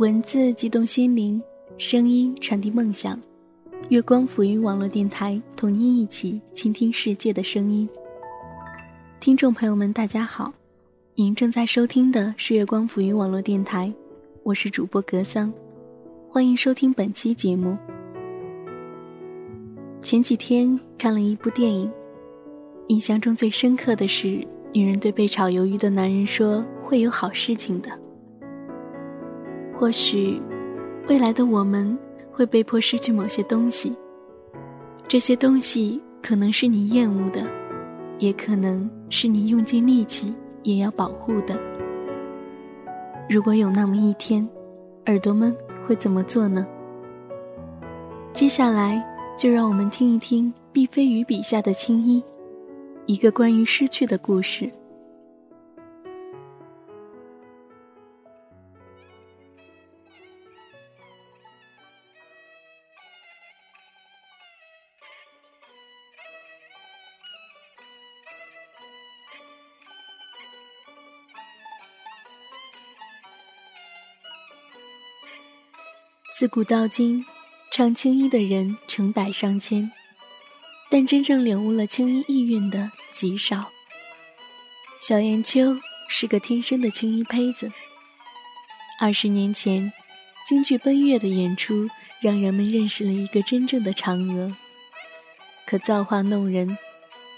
文字激动心灵，声音传递梦想。月光浮云网络电台，同您一起倾听世界的声音。听众朋友们，大家好，您正在收听的是月光浮云网络电台，我是主播格桑，欢迎收听本期节目。前几天看了一部电影，印象中最深刻的是，女人对被炒鱿鱼的男人说：“会有好事情的。”或许，未来的我们。会被迫失去某些东西，这些东西可能是你厌恶的，也可能是你用尽力气也要保护的。如果有那么一天，耳朵们会怎么做呢？接下来就让我们听一听毕飞宇笔下的青衣，一个关于失去的故事。自古到今，唱青衣的人成百上千，但真正领悟了青衣意蕴的极少。小燕秋是个天生的青衣胚子。二十年前，京剧《奔月》的演出让人们认识了一个真正的嫦娥，可造化弄人。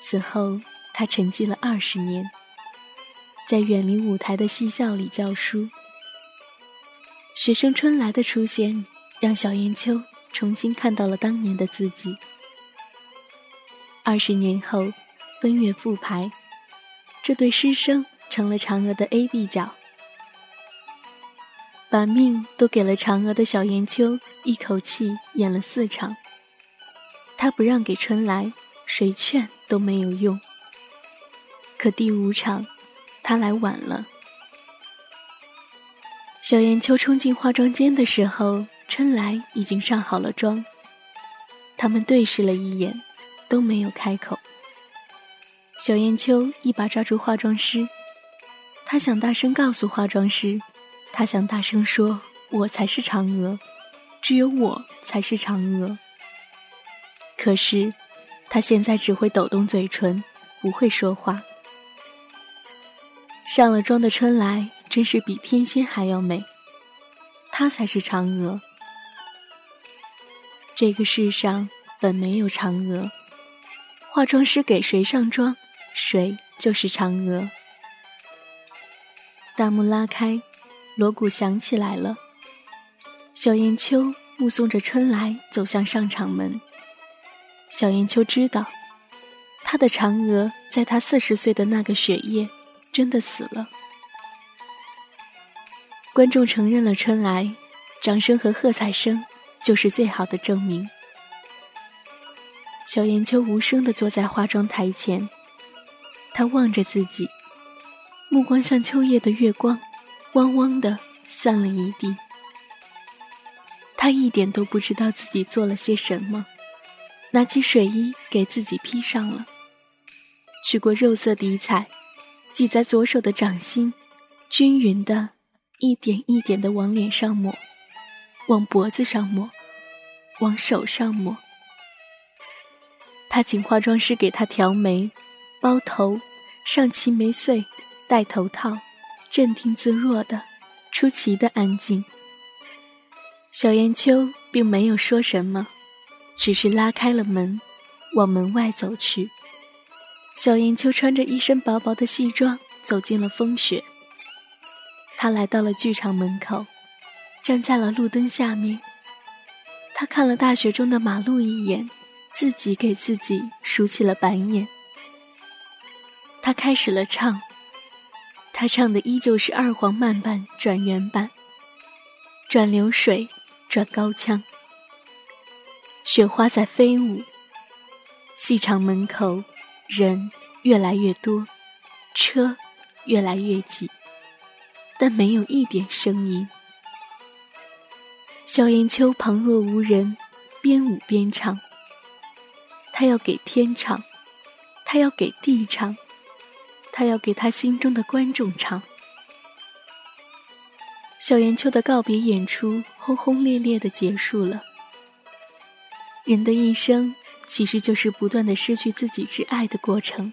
此后，她沉寂了二十年，在远离舞台的戏校里教书。学生春来的出现，让小燕秋重新看到了当年的自己。二十年后，奔月复排，这对师生成了嫦娥的 A、B 角。把命都给了嫦娥的小燕秋，一口气演了四场。他不让给春来，谁劝都没有用。可第五场，他来晚了。小燕秋冲进化妆间的时候，春来已经上好了妆。他们对视了一眼，都没有开口。小燕秋一把抓住化妆师，她想大声告诉化妆师，她想大声说：“我才是嫦娥，只有我才是嫦娥。”可是，她现在只会抖动嘴唇，不会说话。上了妆的春来。真是比天仙还要美，她才是嫦娥。这个世上本没有嫦娥，化妆师给谁上妆，谁就是嫦娥。大幕拉开，锣鼓响起来了。小燕秋目送着春来走向上场门。小燕秋知道，她的嫦娥在她四十岁的那个雪夜，真的死了。观众承认了春来，掌声和喝彩声就是最好的证明。小燕秋无声地坐在化妆台前，她望着自己，目光像秋夜的月光，汪汪地散了一地。她一点都不知道自己做了些什么，拿起水衣给自己披上了，取过肉色底彩，挤在左手的掌心，均匀的。一点一点的往脸上抹，往脖子上抹，往手上抹。他请化妆师给他调眉、包头、上齐眉穗、戴头套，镇定自若的，出奇的安静。小燕秋并没有说什么，只是拉开了门，往门外走去。小燕秋穿着一身薄薄的戏装，走进了风雪。他来到了剧场门口，站在了路灯下面。他看了大雪中的马路一眼，自己给自己竖起了白眼。他开始了唱，他唱的依旧是二黄慢板转原板，转流水，转高腔。雪花在飞舞，戏场门口人越来越多，车越来越挤。但没有一点声音。小燕秋旁若无人，边舞边唱。他要给天唱，他要给地唱，他要给他心中的观众唱。小岩秋的告别演出轰轰烈烈的结束了。人的一生其实就是不断的失去自己挚爱的过程，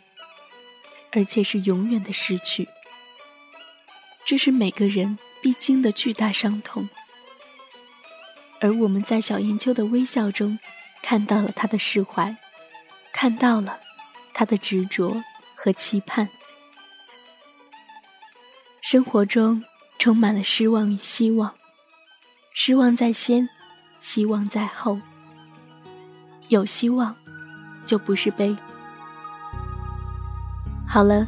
而且是永远的失去。这是每个人必经的巨大伤痛。而我们在小岩秋的微笑中，看到了他的释怀，看到了他的执着和期盼。生活中。充满了失望与希望，失望在先，希望在后。有希望，就不是悲。好了，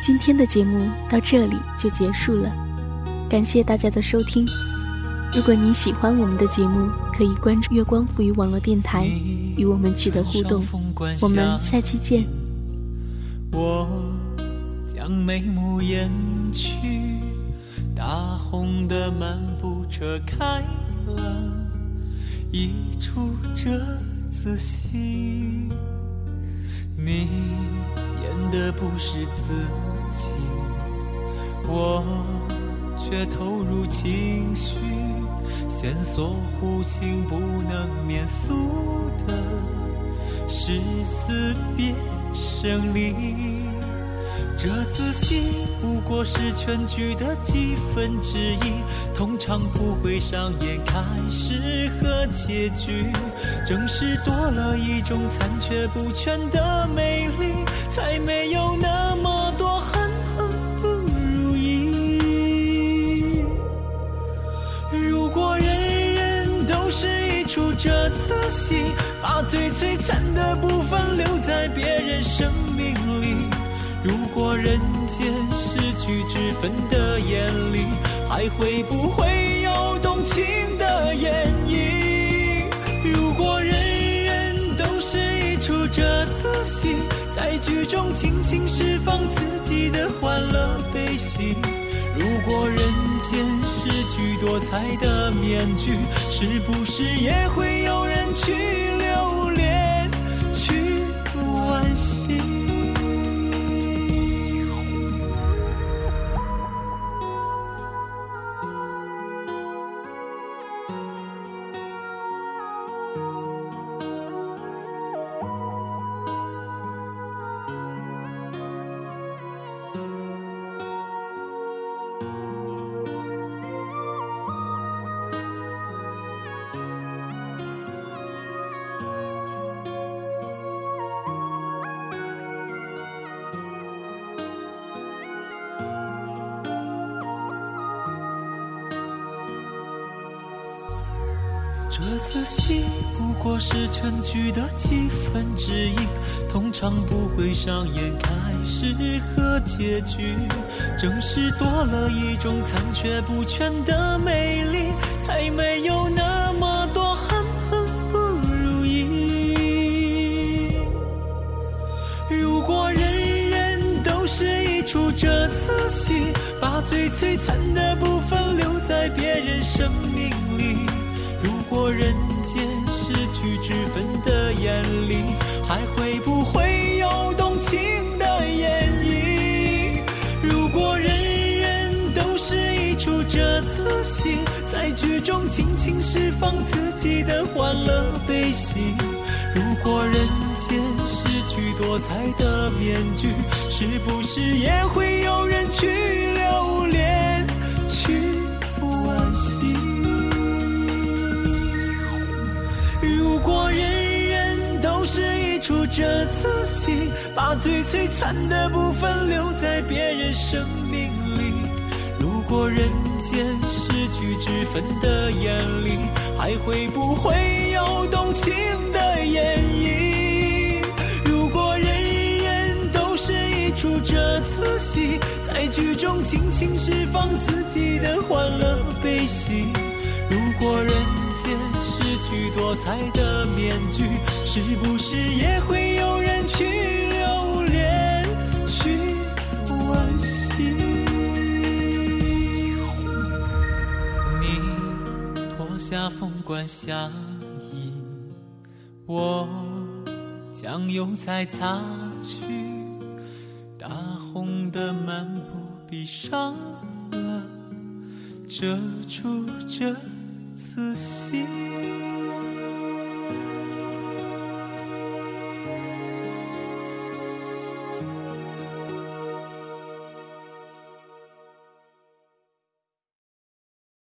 今天的节目到这里就结束了，感谢大家的收听。如果您喜欢我们的节目，可以关注月光赋予网络电台，与我们取得互动。我们下期见。我将眉目掩去。大红的漫步车开了，一出折子戏。你演的不是自己，我却投入情绪，线索弧形不能免俗的是死别生离。这仔戏不过是全剧的几分之一，通常不会上演开始和结局。正是多了一种残缺不全的美丽，才没有那么多恨恨不如意。如果人人都是一出这次戏，把最璀璨的部分留在别人身。如果人间失去脂粉的眼里，还会不会有动情的演绎？如果人人都是一出这次戏，在剧中尽情释放自己的欢乐悲喜。如果人间失去多彩的面具，是不是也会有人去留恋，这次戏不过是全剧的几分之一，通常不会上演开始和结局。正是多了一种残缺不全的美丽，才没有那么多恨恨不如意。如果人人都是一出这次戏，把最璀璨的部分留在别人生命。人间失去脂粉的眼里，还会不会有动情的演绎？如果人人都是一出这次戏，在剧中尽情释放自己的欢乐悲喜。如果人间失去多彩的面具，是不是也会有人去留把最璀璨的部分留在别人生命里。如果人间失去脂粉的眼里，还会不会有动情的演绎？如果人人都是一出这次戏，在剧中尽情释放自己的欢乐悲喜。如果人间失去多彩的面具，是不是也会有人去留恋，去惋惜？你脱下凤冠霞衣，我将油彩擦去大红的幔布，闭上了。遮住这自信。